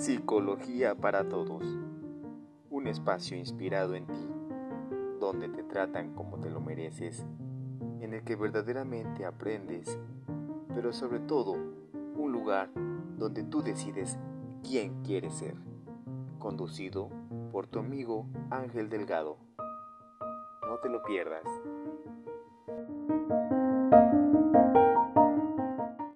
Psicología para Todos. Un espacio inspirado en ti, donde te tratan como te lo mereces, en el que verdaderamente aprendes, pero sobre todo un lugar donde tú decides quién quieres ser. Conducido por tu amigo Ángel Delgado. No te lo pierdas.